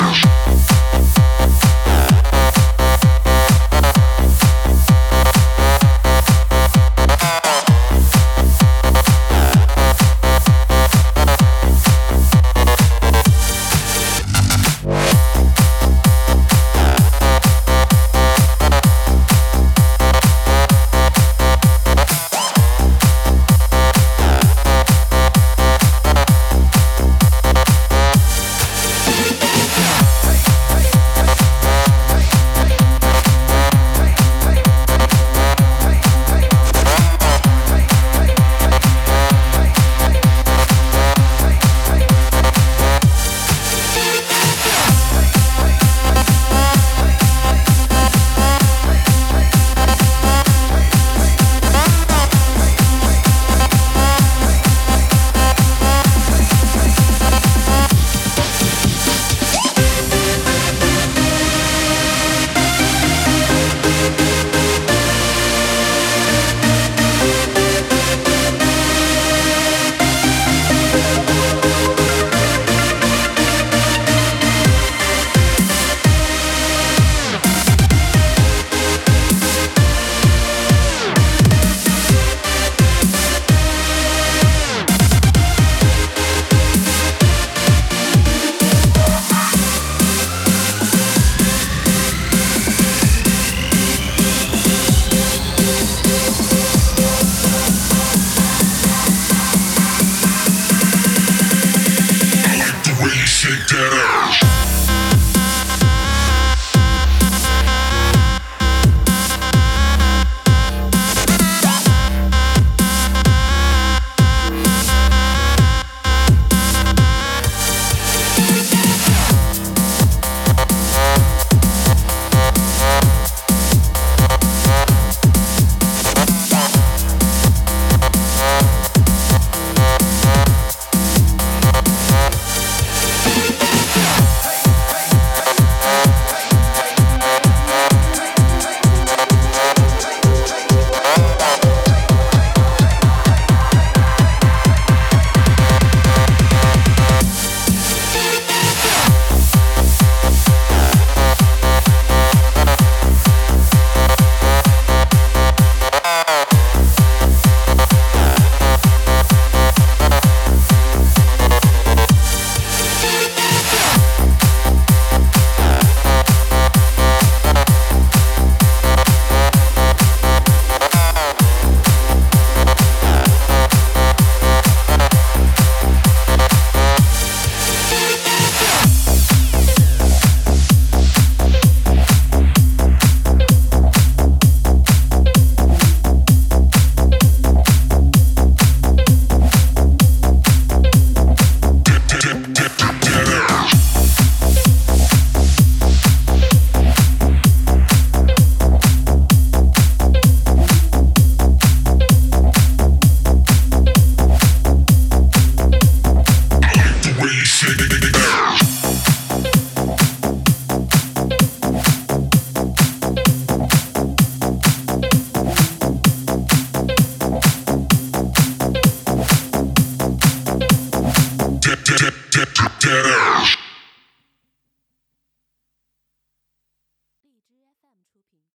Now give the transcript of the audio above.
Wow.